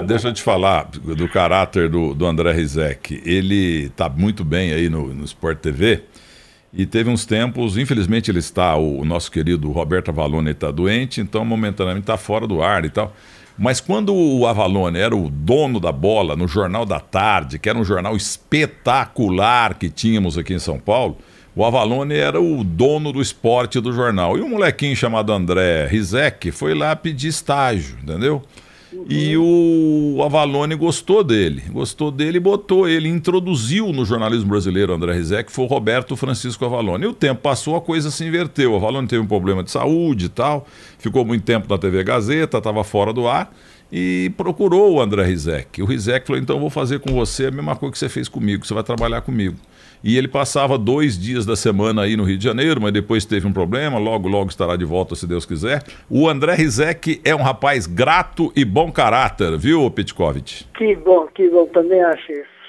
deixa eu te falar do caráter do, do André Rizek. Ele está muito bem aí no, no Sport TV. E teve uns tempos, infelizmente ele está, o, o nosso querido Roberto Avalone está doente, então momentaneamente está fora do ar e tal. Mas quando o Avalone era o dono da bola no Jornal da Tarde, que era um jornal espetacular que tínhamos aqui em São Paulo, o Avalone era o dono do esporte do jornal. E um molequinho chamado André Rizek foi lá pedir estágio, entendeu? E o Avalone gostou dele, gostou dele e botou ele, introduziu no jornalismo brasileiro André Rizek, foi o Roberto Francisco Avalone. E o tempo passou, a coisa se inverteu. O Avalone teve um problema de saúde e tal, ficou muito tempo na TV Gazeta, estava fora do ar e procurou o André Rizek. O Rizek falou: então vou fazer com você a mesma coisa que você fez comigo, você vai trabalhar comigo. E ele passava dois dias da semana aí no Rio de Janeiro, mas depois teve um problema, logo, logo estará de volta, se Deus quiser. O André Rizek é um rapaz grato e bom caráter, viu, Petkovic? Que bom, que bom, também acho isso.